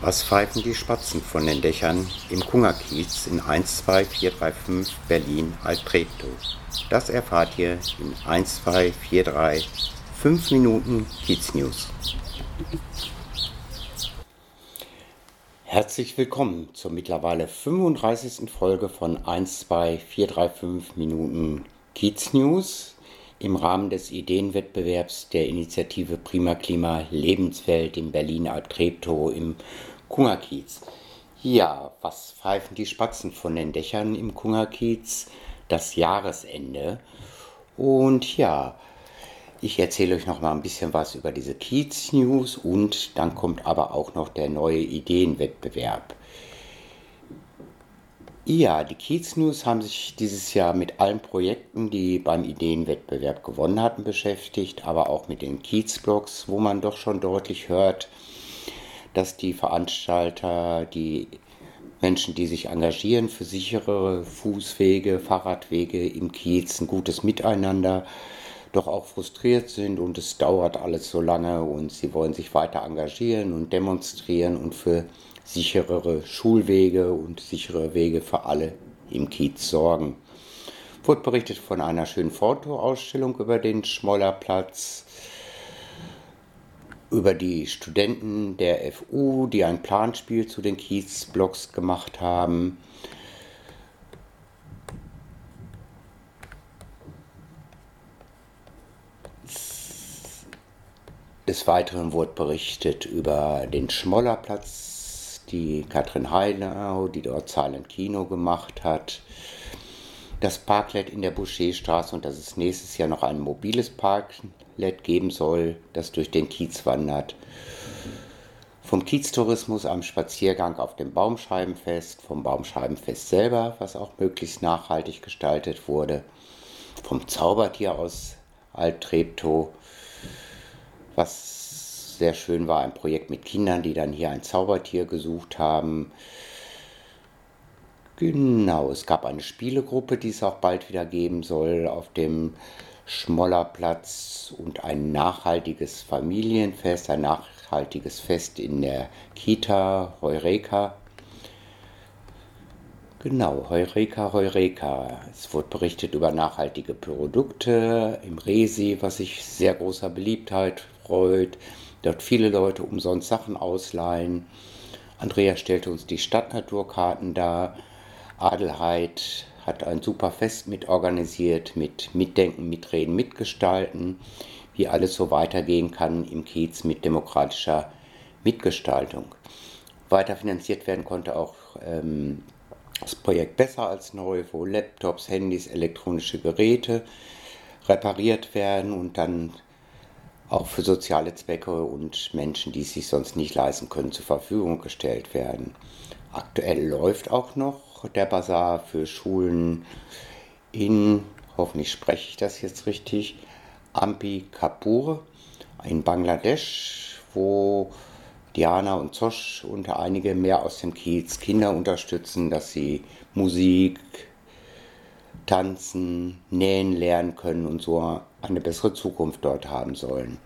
Was pfeifen die Spatzen von den Dächern im Kungerkiez in 12435 Berlin Altreptow? Das erfahrt ihr in 12435 5 Minuten Kiez News. Herzlich willkommen zur mittlerweile 35. Folge von 12435 Minuten Kiez News im Rahmen des Ideenwettbewerbs der Initiative Prima Klima Lebenswelt in Berlin Altreptow im Kungerkiez. Ja, was pfeifen die Spatzen von den Dächern im Kungerkiez? Das Jahresende. Und ja, ich erzähle euch noch mal ein bisschen was über diese Kiez News und dann kommt aber auch noch der neue Ideenwettbewerb. Ja, die Kiez News haben sich dieses Jahr mit allen Projekten, die beim Ideenwettbewerb gewonnen hatten, beschäftigt, aber auch mit den Kiezblogs, wo man doch schon deutlich hört, dass die Veranstalter, die Menschen, die sich engagieren für sichere Fußwege, Fahrradwege im Kiez, ein gutes Miteinander, doch auch frustriert sind und es dauert alles so lange und sie wollen sich weiter engagieren und demonstrieren und für sicherere Schulwege und sichere Wege für alle im Kiez sorgen. Wurde berichtet von einer schönen Fotoausstellung über den Schmollerplatz, über die Studenten der FU, die ein Planspiel zu den Kiezblocks gemacht haben. Des Weiteren wurde berichtet über den Schmollerplatz, die Katrin Heilau, die dort Silent Kino gemacht hat. Das Parklet in der Boucherstraße und dass es nächstes Jahr noch ein mobiles Parklet geben soll, das durch den Kiez wandert. Vom Kieztourismus am Spaziergang auf dem Baumscheibenfest, vom Baumscheibenfest selber, was auch möglichst nachhaltig gestaltet wurde, vom Zaubertier aus Alt-Treptow, was sehr schön war, ein Projekt mit Kindern, die dann hier ein Zaubertier gesucht haben. Genau, es gab eine Spielegruppe, die es auch bald wieder geben soll auf dem Schmollerplatz und ein nachhaltiges Familienfest, ein nachhaltiges Fest in der Kita Heureka. Genau, Heureka, Heureka. Es wurde berichtet über nachhaltige Produkte im Resi, was sich sehr großer Beliebtheit freut. Dort viele Leute umsonst Sachen ausleihen. Andrea stellte uns die Stadtnaturkarten dar. Adelheid hat ein super Fest mitorganisiert, mit Mitdenken, Mitreden, Mitgestalten, wie alles so weitergehen kann im Kiez mit demokratischer Mitgestaltung. Weiter finanziert werden konnte auch ähm, das Projekt Besser als Neu, wo Laptops, Handys, elektronische Geräte repariert werden und dann auch für soziale Zwecke und Menschen, die es sich sonst nicht leisten können, zur Verfügung gestellt werden. Aktuell läuft auch noch der Bazar für Schulen in, hoffentlich spreche ich das jetzt richtig, Ampi Kapur in Bangladesch, wo Diana und Zosch und einige mehr aus dem Kiez Kinder unterstützen, dass sie Musik, tanzen, nähen lernen können und so eine bessere Zukunft dort haben sollen.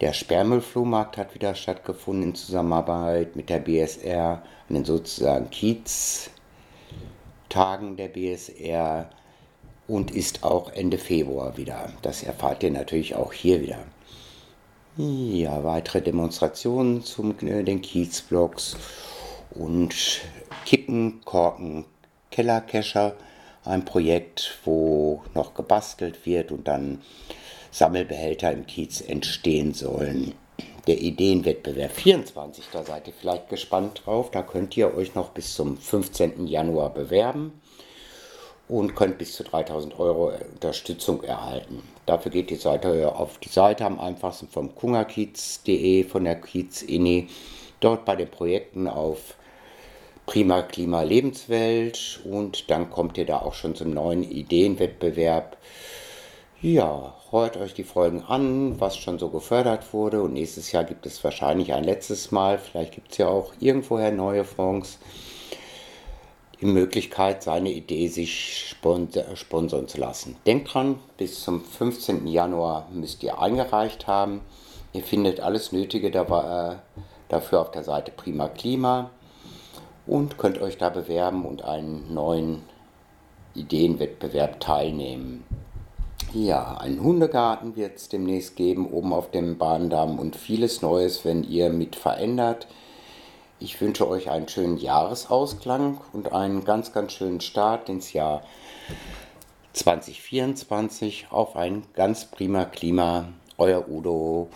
Der Sperrmüllflohmarkt hat wieder stattgefunden in Zusammenarbeit mit der BSR, einen sozusagen Kiez Tagen der BSR und ist auch Ende Februar wieder. Das erfahrt ihr natürlich auch hier wieder. Ja, weitere Demonstrationen zu äh, den Kiezblocks und Kippen, Korken, Kellerkescher. Ein Projekt, wo noch gebastelt wird und dann Sammelbehälter im Kiez entstehen sollen der Ideenwettbewerb 24. Da seid ihr vielleicht gespannt drauf. Da könnt ihr euch noch bis zum 15. Januar bewerben und könnt bis zu 3000 Euro Unterstützung erhalten. Dafür geht die Seite auf die Seite am einfachsten vom kungerkiez.de von der Kiez INI. Dort bei den Projekten auf Prima Klima Lebenswelt und dann kommt ihr da auch schon zum neuen Ideenwettbewerb. Ja, hört euch die Folgen an, was schon so gefördert wurde. Und nächstes Jahr gibt es wahrscheinlich ein letztes Mal. Vielleicht gibt es ja auch irgendwoher neue Fonds. Die Möglichkeit, seine Idee sich sponsern zu lassen. Denkt dran, bis zum 15. Januar müsst ihr eingereicht haben. Ihr findet alles Nötige dabei, äh, dafür auf der Seite Prima Klima und könnt euch da bewerben und einen neuen Ideenwettbewerb teilnehmen. Ja, einen Hundegarten wird es demnächst geben, oben auf dem Bahndamm und vieles Neues, wenn ihr mit verändert. Ich wünsche euch einen schönen Jahresausklang und einen ganz, ganz schönen Start ins Jahr 2024 auf ein ganz prima Klima. Euer Udo,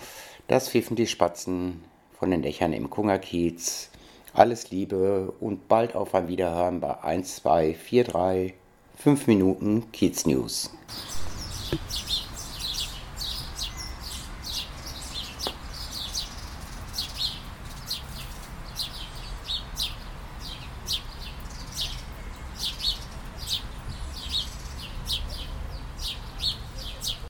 das pfiffen die Spatzen von den Dächern im Kungerkiez. Alles Liebe und bald auf ein Wiederhören bei 1, 2, 4, 3, 5 Minuten Kiez News.